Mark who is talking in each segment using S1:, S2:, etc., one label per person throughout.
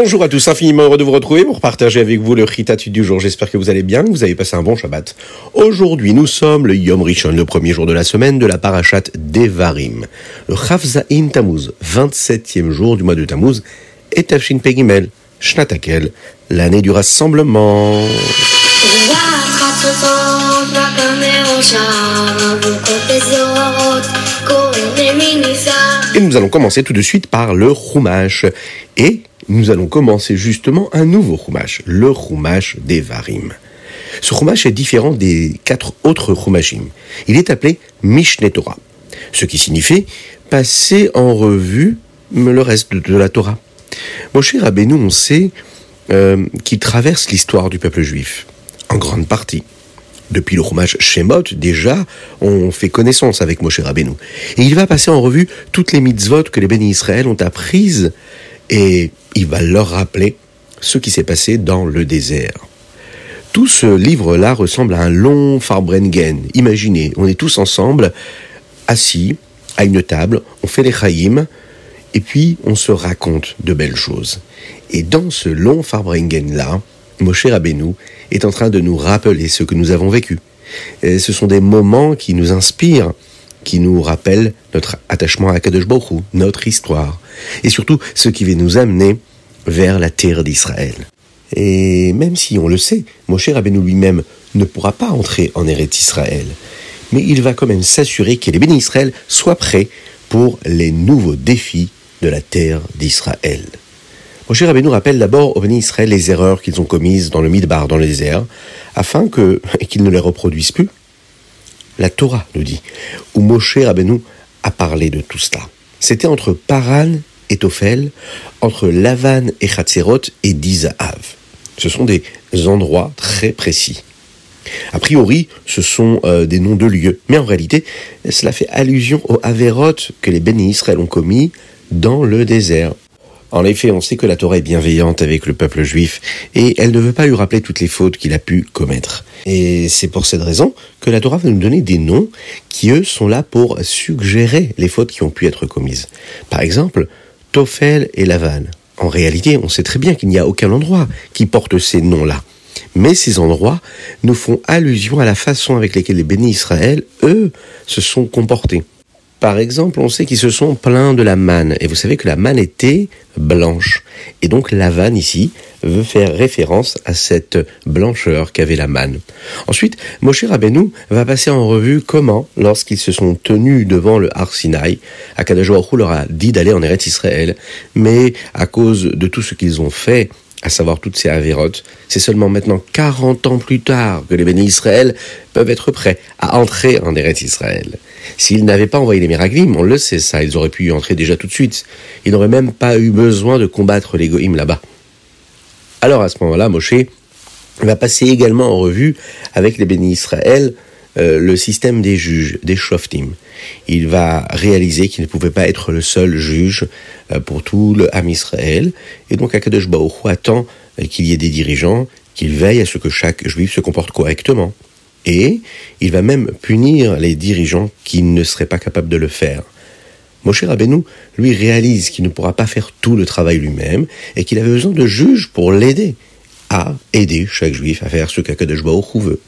S1: Bonjour à tous, infiniment heureux de vous retrouver pour partager avec vous le Ritatu du jour. J'espère que vous allez bien, que vous avez passé un bon Shabbat. Aujourd'hui, nous sommes le Yom Rishon, le premier jour de la semaine de la parachat Devarim. Le Chavzaïn Tammuz, 27e jour du mois de Tammuz, et Tafshin Pegimel, Shnatakel, l'année du rassemblement. Et nous allons commencer tout de suite par le Chumash. Et nous allons commencer justement un nouveau Chumash, le Chumash des Varim. Ce Chumash est différent des quatre autres Chumashim. Il est appelé Mishneh Torah, ce qui signifie passer en revue le reste de la Torah. Moshe Rabbeinu, on sait euh, qu'il traverse l'histoire du peuple juif, en grande partie. Depuis le Chumash Shemot, déjà, on fait connaissance avec Moshe Rabbeinu. Et il va passer en revue toutes les mitzvot que les bénis Israël ont apprises et il va leur rappeler ce qui s'est passé dans le désert. Tout ce livre-là ressemble à un long Farbrengen. Imaginez, on est tous ensemble, assis, à une table, on fait les chaïm, et puis on se raconte de belles choses. Et dans ce long Farbrengen-là, Moshe Rabbeinu est en train de nous rappeler ce que nous avons vécu. Et ce sont des moments qui nous inspirent, qui nous rappellent notre attachement à Kadosh Baruch notre histoire, et surtout ce qui va nous amener vers la terre d'Israël. Et même si on le sait, Moshe Rabbeinu lui-même ne pourra pas entrer en Eretz Israël, mais il va quand même s'assurer que les bénis Israël soient prêts pour les nouveaux défis de la terre d'Israël. Moshe Rabbeinu rappelle d'abord aux bénis Israël les erreurs qu'ils ont commises dans le Midbar, dans le désert, afin qu'ils ne les reproduisent plus. La Torah nous dit, où Moshe Rabbeinu a parlé de tout cela. C'était entre Paran et Tophel, entre Lavan et Chatzerot et Dizahav. Ce sont des endroits très précis. A priori, ce sont euh, des noms de lieux, mais en réalité, cela fait allusion aux Averot que les bénis Israël ont commis dans le désert. En effet, on sait que la Torah est bienveillante avec le peuple juif et elle ne veut pas lui rappeler toutes les fautes qu'il a pu commettre. Et c'est pour cette raison que la Torah va nous donner des noms qui, eux, sont là pour suggérer les fautes qui ont pu être commises. Par exemple, Tophel et Lavan. En réalité, on sait très bien qu'il n'y a aucun endroit qui porte ces noms-là. Mais ces endroits nous font allusion à la façon avec laquelle les bénis Israël, eux, se sont comportés. Par exemple, on sait qu'ils se sont plaints de la manne, et vous savez que la manne était blanche. Et donc la vanne ici veut faire référence à cette blancheur qu'avait la manne. Ensuite, Moshe Rabbeinu va passer en revue comment, lorsqu'ils se sont tenus devant le Har Sinai, Akadosh leur a dit d'aller en Eretz Israël, mais à cause de tout ce qu'ils ont fait, à savoir toutes ces avérotes, c'est seulement maintenant 40 ans plus tard que les bénis Israël peuvent être prêts à entrer en Eretz Israël. S'ils n'avaient pas envoyé les miraglim, on le sait ça, ils auraient pu y entrer déjà tout de suite. Ils n'auraient même pas eu besoin de combattre les goïms là-bas. Alors à ce moment-là, Moshe va passer également en revue avec les bénis Israël euh, le système des juges, des shoftim. Il va réaliser qu'il ne pouvait pas être le seul juge euh, pour tout le Ham Israël. Et donc Akadosh Baruch attend euh, qu'il y ait des dirigeants, qu'ils veillent à ce que chaque juif se comporte correctement. Et il va même punir les dirigeants qui ne seraient pas capables de le faire. Moshe Rabbeinu, lui, réalise qu'il ne pourra pas faire tout le travail lui-même et qu'il avait besoin de juges pour l'aider à aider chaque juif à faire ce qu'Akadosh Baruch veut.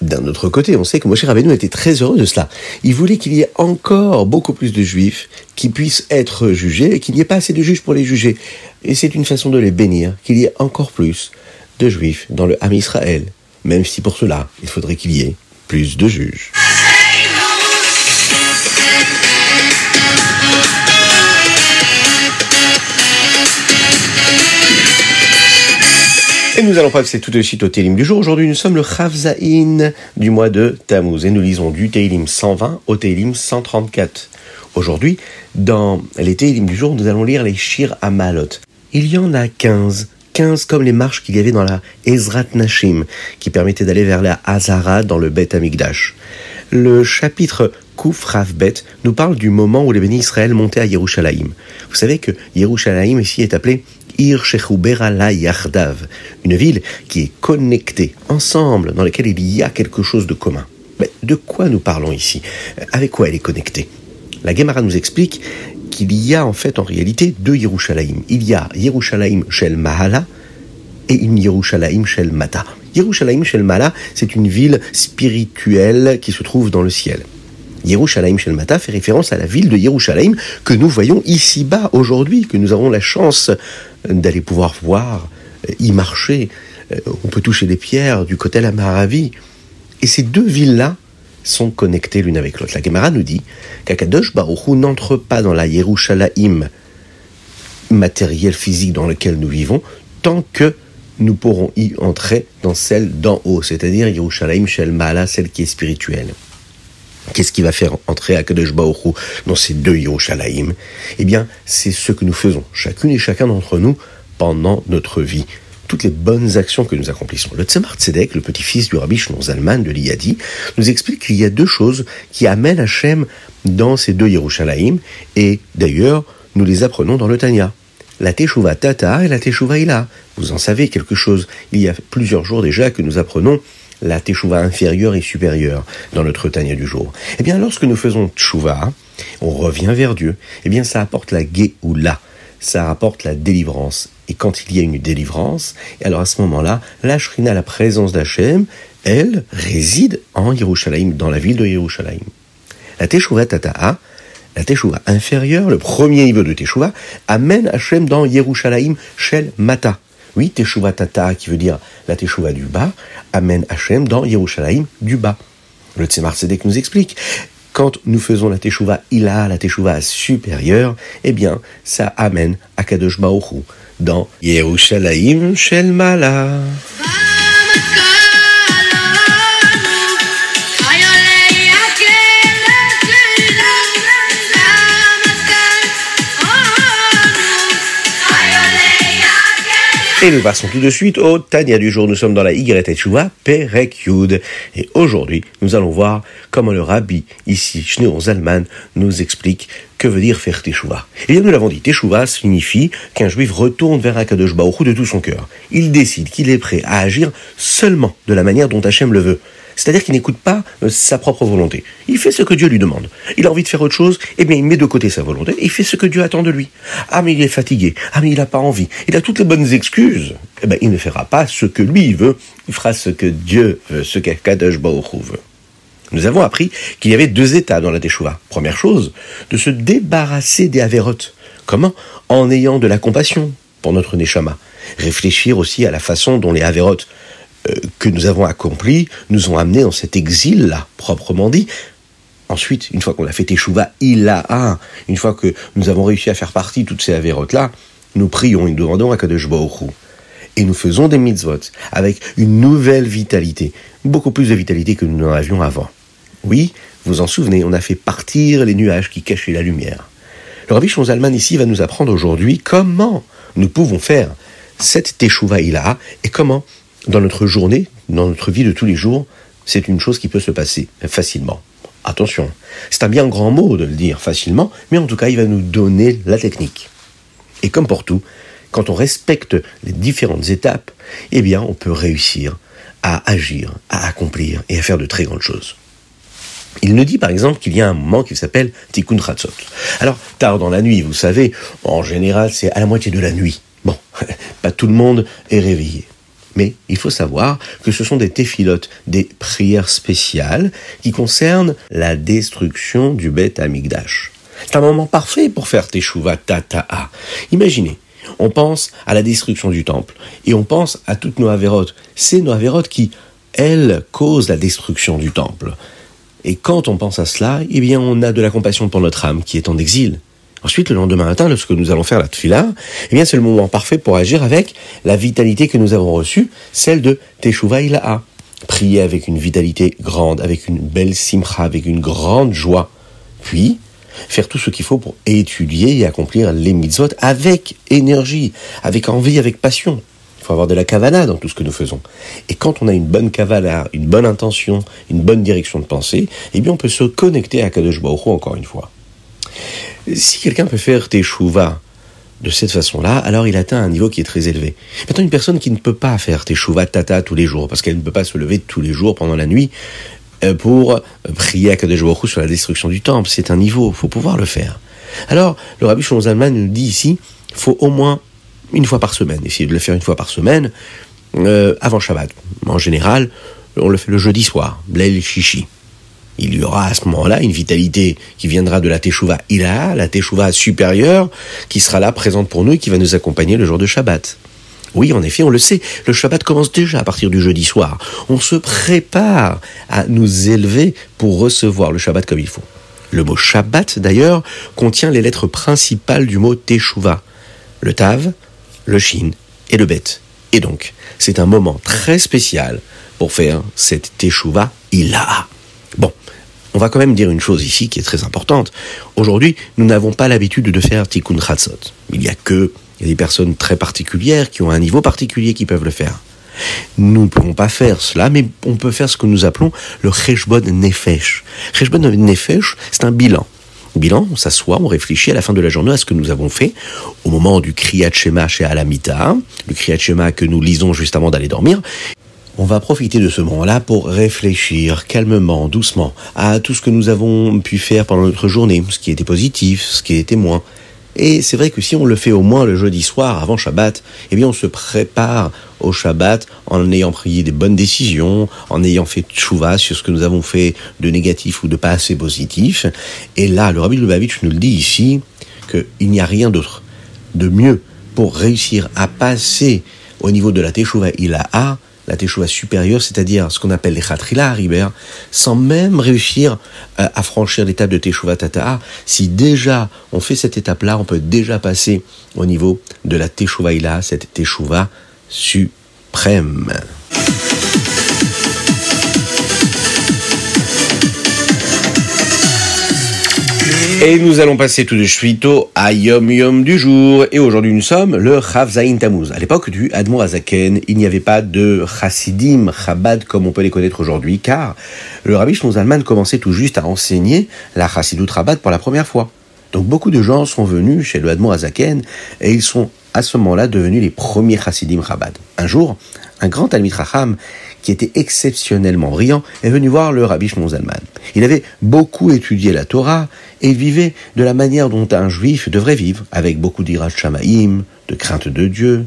S1: D'un autre côté, on sait que Moshe Rabbeinu était très heureux de cela. Il voulait qu'il y ait encore beaucoup plus de juifs qui puissent être jugés et qu'il n'y ait pas assez de juges pour les juger. Et c'est une façon de les bénir, qu'il y ait encore plus de juifs dans le Ham Israël. Même si pour cela, il faudrait qu'il y ait plus de juges. Et nous allons passer tout de suite au Télim du jour. Aujourd'hui, nous sommes le Chavzaïn du mois de Tammuz et nous lisons du Télim 120 au Télim 134. Aujourd'hui, dans les Télim du jour, nous allons lire les Shir Amalot. Il y en a 15. 15 comme les marches qu'il y avait dans la Ezrat Nashim, qui permettait d'aller vers la Hazara dans le Bet Amigdash. Le chapitre Kouf Bet nous parle du moment où les bénis Israël montaient à Yerushalayim. Vous savez que Yerushalayim ici est appelé Ir la Yardav, une ville qui est connectée ensemble, dans laquelle il y a quelque chose de commun. Mais de quoi nous parlons ici? Avec quoi elle est connectée? La Gemara nous explique qu'il y a en fait en réalité deux Yerushalayim. Il y a Yerushalayim Shel Mahala et une Yerushalayim Shel Mata. Yerushalayim Shel Mahala, c'est une ville spirituelle qui se trouve dans le ciel. Yerushalayim Shel Mata fait référence à la ville de Yerushalayim que nous voyons ici-bas aujourd'hui, que nous avons la chance d'aller pouvoir voir, y marcher. Euh, on peut toucher des pierres du côté la Maravi. Et ces deux villes-là sont connectées l'une avec l'autre. La Gemara nous dit qu'Akadosh Baruch n'entre pas dans la Yerushalayim matériel physique dans lequel nous vivons tant que nous pourrons y entrer dans celle d'en haut, c'est-à-dire Yerushalayim Shel Ma'ala, celle qui est spirituelle. Qu'est-ce qui va faire entrer Akadosh Baruch dans ces deux Yerushalayim? Eh bien, c'est ce que nous faisons, chacune et chacun d'entre nous, pendant notre vie toutes les bonnes actions que nous accomplissons. Le Tzemar Tzedek, le petit-fils du Rabbi Shneur Zalman de l'Iyadi, nous explique qu'il y a deux choses qui amènent Hachem dans ces deux Yerushalayim, et d'ailleurs, nous les apprenons dans le Tanya. La Teshuvah Tata et la Teshuvah Ila. Vous en savez quelque chose. Il y a plusieurs jours déjà que nous apprenons la Teshuvah inférieure et supérieure dans notre Tanya du jour. Eh bien, lorsque nous faisons Teshuvah, on revient vers Dieu, eh bien, ça apporte la Géoula ça rapporte la délivrance. Et quand il y a une délivrance, alors à ce moment-là, la Shrina, la présence d'Hachem, elle réside en Yerushalayim, dans la ville de Yerushalayim. La Teshuvah Tata'a, la Teshuvah inférieure, le premier niveau de Teshuvah, amène Hachem dans Yerushalayim Shel Mata. Oui, Teshuvah Tata'a, qui veut dire la Teshuvah du bas, amène Hachem dans Yerushalayim du bas. Le Tzemar Tzedek nous explique quand nous faisons la teshuva ila, la teshuva supérieure, eh bien, ça amène à Kadosh Baruch dans Yerushalayim Shel Mala. Et nous passons tout de suite au Tania du jour. Nous sommes dans la Y Teshuva, Perek Yud. Et aujourd'hui, nous allons voir comment le rabbi, ici, Shneur Zalman, nous explique que veut dire faire Teshuva. Et eh bien, nous l'avons dit, Teshuva signifie qu'un juif retourne vers Akadosh Baruch de tout son cœur. Il décide qu'il est prêt à agir seulement de la manière dont Hachem le veut. C'est-à-dire qu'il n'écoute pas euh, sa propre volonté. Il fait ce que Dieu lui demande. Il a envie de faire autre chose, eh bien il met de côté sa volonté et il fait ce que Dieu attend de lui. Ah mais il est fatigué, ah mais il n'a pas envie, il a toutes les bonnes excuses. Eh bien il ne fera pas ce que lui veut, il fera ce que Dieu veut, ce qu'Akadosh Baruch veut. Nous avons appris qu'il y avait deux états dans la Teshuvah. Première chose, de se débarrasser des avérotes. Comment? En ayant de la compassion pour notre Neshama. Réfléchir aussi à la façon dont les avérotes que nous avons accomplis nous ont amenés dans cet exil-là, proprement dit. Ensuite, une fois qu'on a fait Teshuvah, il a un. Une fois que nous avons réussi à faire partie de toutes ces avérotes-là, nous prions et nous demandons à Kadosh Baruch Et nous faisons des mitzvot avec une nouvelle vitalité, beaucoup plus de vitalité que nous n'en avions avant. Oui, vous en souvenez, on a fait partir les nuages qui cachaient la lumière. Le Rabbi Shonzalman ici va nous apprendre aujourd'hui comment nous pouvons faire cette Teshuvah Ilaha et comment dans notre journée, dans notre vie de tous les jours, c'est une chose qui peut se passer facilement. Attention, c'est un bien grand mot de le dire facilement, mais en tout cas, il va nous donner la technique. Et comme pour tout, quand on respecte les différentes étapes, eh bien, on peut réussir à agir, à accomplir et à faire de très grandes choses. Il nous dit par exemple qu'il y a un moment qui s'appelle Tikkun Chatzot. Alors, tard dans la nuit, vous savez, en général, c'est à la moitié de la nuit. Bon, pas tout le monde est réveillé. Mais il faut savoir que ce sont des téphilotes, des prières spéciales qui concernent la destruction du Beth Amigdash. C'est un moment parfait pour faire Teshuvah Tata'a. Imaginez, on pense à la destruction du temple et on pense à toutes nos avérotes. C'est nos avérotes qui, elles, causent la destruction du temple. Et quand on pense à cela, eh bien, on a de la compassion pour notre âme qui est en exil. Ensuite, le lendemain matin, lorsque nous allons faire la tfila, eh bien, c'est le moment parfait pour agir avec la vitalité que nous avons reçue, celle de Teshuvah. Prier avec une vitalité grande, avec une belle simcha, avec une grande joie. Puis, faire tout ce qu'il faut pour étudier et accomplir les mitzvot avec énergie, avec envie, avec passion. Il faut avoir de la kavana dans tout ce que nous faisons. Et quand on a une bonne kavana, une bonne intention, une bonne direction de pensée, eh bien on peut se connecter à Kadosh Baruch encore une fois. Si quelqu'un peut faire teshuva de cette façon-là, alors il atteint un niveau qui est très élevé. Maintenant, une personne qui ne peut pas faire teshuva tata tous les jours, parce qu'elle ne peut pas se lever tous les jours pendant la nuit euh, pour prier à Kadosh sur la destruction du temple, c'est un niveau, il faut pouvoir le faire. Alors, le Rabbi Shlomo Zalman nous dit ici, faut au moins une fois par semaine, essayer de le faire une fois par semaine, euh, avant Shabbat. En général, on le fait le jeudi soir, Blail Shishi. Il y aura à ce moment-là une vitalité qui viendra de la Teshuvah Ila, la Teshuvah supérieure, qui sera là présente pour nous et qui va nous accompagner le jour de Shabbat. Oui, en effet, on le sait, le Shabbat commence déjà à partir du jeudi soir. On se prépare à nous élever pour recevoir le Shabbat comme il faut. Le mot Shabbat, d'ailleurs, contient les lettres principales du mot Teshuvah. Le Tav, le Shin et le Bet. Et donc, c'est un moment très spécial pour faire cette Teshuvah Ila. On va quand même dire une chose ici qui est très importante. Aujourd'hui, nous n'avons pas l'habitude de faire Tikkun Chatzot. Il y a que des personnes très particulières qui ont un niveau particulier qui peuvent le faire. Nous ne pouvons pas faire cela, mais on peut faire ce que nous appelons le Cheshbon Nefesh. Cheshbon Nefesh, c'est un bilan. Bilan, on s'assoit, on réfléchit à la fin de la journée à ce que nous avons fait au moment du Kriyat Shema chez Alamita, le Kriyat Shema que nous lisons juste avant d'aller dormir. On va profiter de ce moment-là pour réfléchir calmement, doucement, à tout ce que nous avons pu faire pendant notre journée, ce qui était positif, ce qui était moins. Et c'est vrai que si on le fait au moins le jeudi soir avant Shabbat, eh bien on se prépare au Shabbat en ayant pris des bonnes décisions, en ayant fait tchouva sur ce que nous avons fait de négatif ou de pas assez positif. Et là, le Rabbi Lubavitch nous le dit ici, qu'il n'y a rien d'autre de mieux pour réussir à passer au niveau de la Teshuvah Ilaha la teshuva supérieure, c'est-à-dire ce qu'on appelle les khatrila sans même réussir euh, à franchir l'étape de teshuva tata'a. Si déjà on fait cette étape-là, on peut déjà passer au niveau de la teshuva ila, cette teshuva suprême. Et nous allons passer tout de suite au Ayom Yom du jour. Et aujourd'hui, nous sommes le Chav Zayin Tammuz. À l'époque du Admo Azaken, il n'y avait pas de Chassidim, Chabad comme on peut les connaître aujourd'hui, car le Rabbi Shlomo commençait tout juste à enseigner la Chassidut Chabad pour la première fois. Donc beaucoup de gens sont venus chez le Admo Azaken et ils sont à ce moment-là devenus les premiers Chassidim Chabad. Un jour, un grand Talmid Racham qui était exceptionnellement brillant, est venu voir le Rabbi Shimon Zalman. Il avait beaucoup étudié la Torah et vivait de la manière dont un juif devrait vivre, avec beaucoup d'irach shamaim, de crainte de Dieu.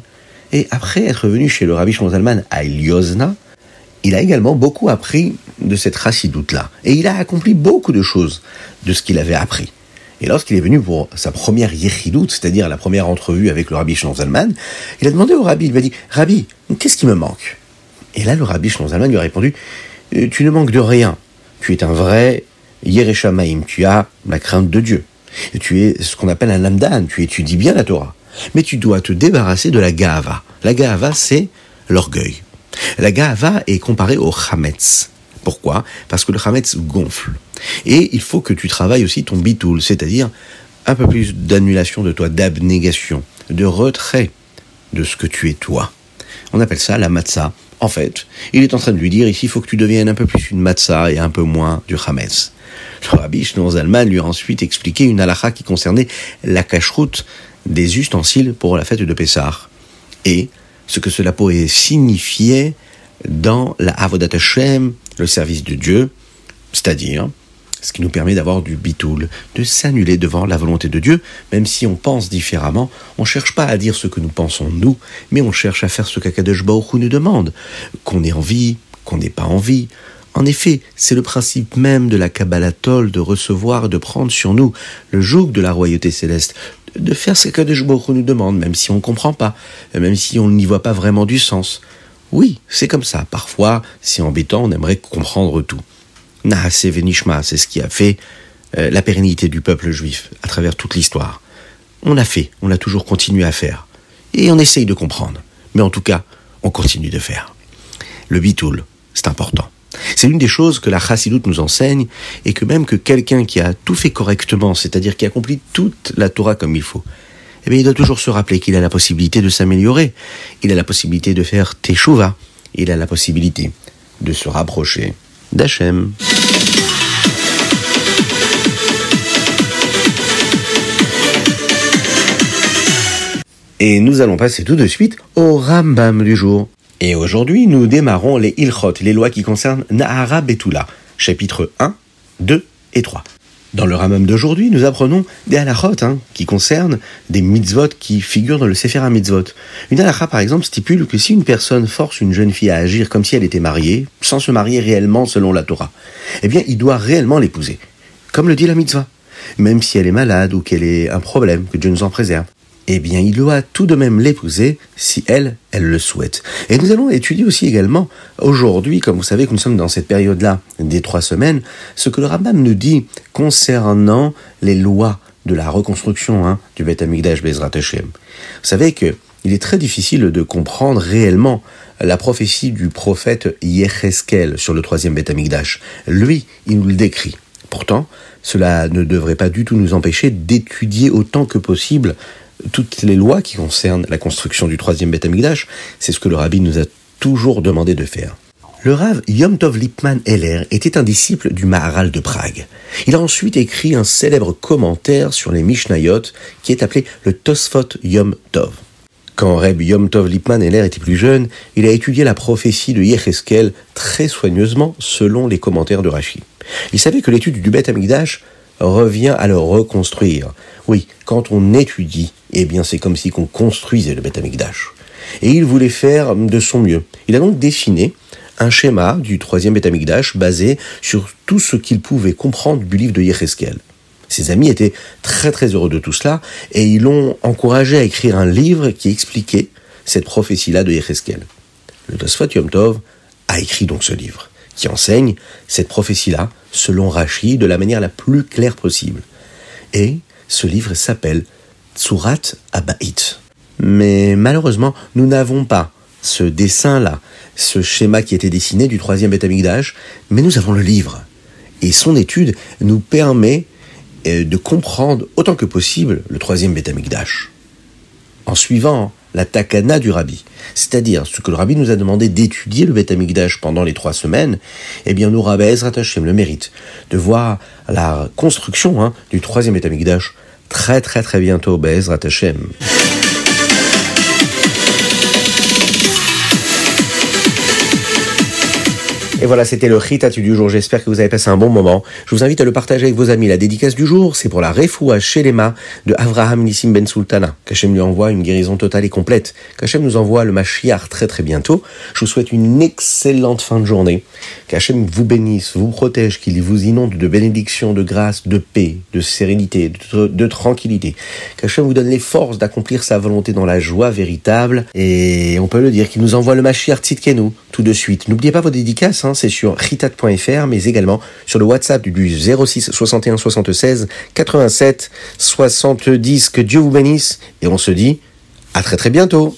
S1: Et après être venu chez le Rabbi Shimon Zalman à Eliozna, il a également beaucoup appris de cette chassidoute-là. Et il a accompli beaucoup de choses de ce qu'il avait appris. Et lorsqu'il est venu pour sa première yechidoute, c'est-à-dire la première entrevue avec le Rabbi Shimon Zalman, il a demandé au Rabbi, il lui a dit, Rabbi, qu'est-ce qui me manque? Et là, le rabbi Shlon lui a répondu, euh, tu ne manques de rien. Tu es un vrai Yereshamaim. Tu as la crainte de Dieu. Tu es ce qu'on appelle un lamdan. Tu étudies bien la Torah. Mais tu dois te débarrasser de la gava. La gava, c'est l'orgueil. La gava est comparée au chametz. Pourquoi? Parce que le chametz gonfle. Et il faut que tu travailles aussi ton bitoul, c'est-à-dire un peu plus d'annulation de toi, d'abnégation, de retrait de ce que tu es toi. On appelle ça la matzah en fait, il est en train de lui dire ici, il faut que tu deviennes un peu plus une matzah et un peu moins du chametz. Le rabbi Shneur Zalman lui a ensuite expliqué une halakha qui concernait la cacheroute des ustensiles pour la fête de Pessah et ce que cela pourrait signifier dans la Avodat Hashem, le service de Dieu, c'est-à-dire ce qui nous permet d'avoir du bitoul, de s'annuler devant la volonté de Dieu, même si on pense différemment, on ne cherche pas à dire ce que nous pensons nous, mais on cherche à faire ce qu'Akadosh Baruch nous demande, qu'on ait envie, qu'on n'ait pas envie. En effet, c'est le principe même de la Kabbalatol de recevoir, de prendre sur nous le joug de la royauté céleste, de faire ce qu'Akadosh Baruch nous demande, même si on ne comprend pas, même si on n'y voit pas vraiment du sens. Oui, c'est comme ça. Parfois, c'est embêtant, on aimerait comprendre tout. Nahase Venishma, c'est ce qui a fait euh, la pérennité du peuple juif à travers toute l'histoire. On a fait, on a toujours continué à faire. Et on essaye de comprendre. Mais en tout cas, on continue de faire. Le bitoul, c'est important. C'est l'une des choses que la chassidoute nous enseigne et que même que quelqu'un qui a tout fait correctement, c'est-à-dire qui a accompli toute la Torah comme il faut, eh bien, il doit toujours se rappeler qu'il a la possibilité de s'améliorer. Il a la possibilité de faire teshuva. Il a la possibilité de se rapprocher d'Hachem. Et nous allons passer tout de suite au Rambam du jour. Et aujourd'hui, nous démarrons les Ilchot, les lois qui concernent Nahara Betula, chapitres 1, 2 et 3. Dans le Ramam d'aujourd'hui, nous apprenons des halachot hein, qui concernent des mitzvot qui figurent dans le Sefer mitzvot. Une halacha, par exemple, stipule que si une personne force une jeune fille à agir comme si elle était mariée, sans se marier réellement selon la Torah, eh bien, il doit réellement l'épouser. Comme le dit la mitzvah. Même si elle est malade ou qu'elle ait un problème, que Dieu nous en préserve eh bien, il doit tout de même l'épouser si elle, elle le souhaite. Et nous allons étudier aussi également, aujourd'hui, comme vous savez que nous sommes dans cette période-là des trois semaines, ce que le rabbin nous dit concernant les lois de la reconstruction hein, du Beth Amikdash Bezrat Hashem. Vous savez que il est très difficile de comprendre réellement la prophétie du prophète Yecheskel sur le troisième Beth Amikdash. Lui, il nous le décrit. Pourtant, cela ne devrait pas du tout nous empêcher d'étudier autant que possible toutes les lois qui concernent la construction du troisième Beth Amikdash, c'est ce que le rabbi nous a toujours demandé de faire. Le Rav Yom Tov Lipman Heller était un disciple du Maharal de Prague. Il a ensuite écrit un célèbre commentaire sur les Mishnayot qui est appelé le Tosfot Yom Tov. Quand Reb Yom Tov Lipman Heller était plus jeune, il a étudié la prophétie de Yecheskel très soigneusement selon les commentaires de Rashi. Il savait que l'étude du Beth Amikdash revient à le reconstruire. Oui, quand on étudie, eh bien c'est comme si on construisait le Beth. Et il voulait faire de son mieux. Il a donc dessiné un schéma du troisième Beth Amikdash basé sur tout ce qu'il pouvait comprendre du livre de Yecheskel. Ses amis étaient très très heureux de tout cela et ils l'ont encouragé à écrire un livre qui expliquait cette prophétie-là de Yecheskel. Le Tosfot Tov a écrit donc ce livre qui enseigne cette prophétie-là selon Rashi de la manière la plus claire possible. Et ce livre s'appelle Tsurat Abait. Mais malheureusement, nous n'avons pas ce dessin-là, ce schéma qui était dessiné du troisième Beth mais nous avons le livre. Et son étude nous permet euh, de comprendre autant que possible le troisième Beth En suivant la takana du rabbi, c'est-à-dire ce que le rabbi nous a demandé d'étudier le Beth pendant les trois semaines, eh bien nous rabbi Ezrat le mérite de voir la construction hein, du troisième Beth très très très bientôt, Bezrat Hashem. Et voilà, c'était le Ritatu du jour. J'espère que vous avez passé un bon moment. Je vous invite à le partager avec vos amis. La dédicace du jour, c'est pour la Refoua Shelema de Avraham Nissim Ben Sultana. Qu'Hachem lui envoie une guérison totale et complète. Qu'Hachem nous envoie le Mashiach très très bientôt. Je vous souhaite une excellente fin de journée. Qu'Hachem vous bénisse, vous protège, qu'il vous inonde de bénédictions, de grâce, de paix, de sérénité, de, tranquillité. Qu'Hachem vous donne les forces d'accomplir sa volonté dans la joie véritable. Et on peut le dire qu'il nous envoie le Mashiach Tzidkenu tout de suite. N'oubliez pas vos dédicaces, hein, c'est sur ritat.fr, mais également sur le WhatsApp du 06 61 76 87 70. Que Dieu vous bénisse et on se dit à très très bientôt.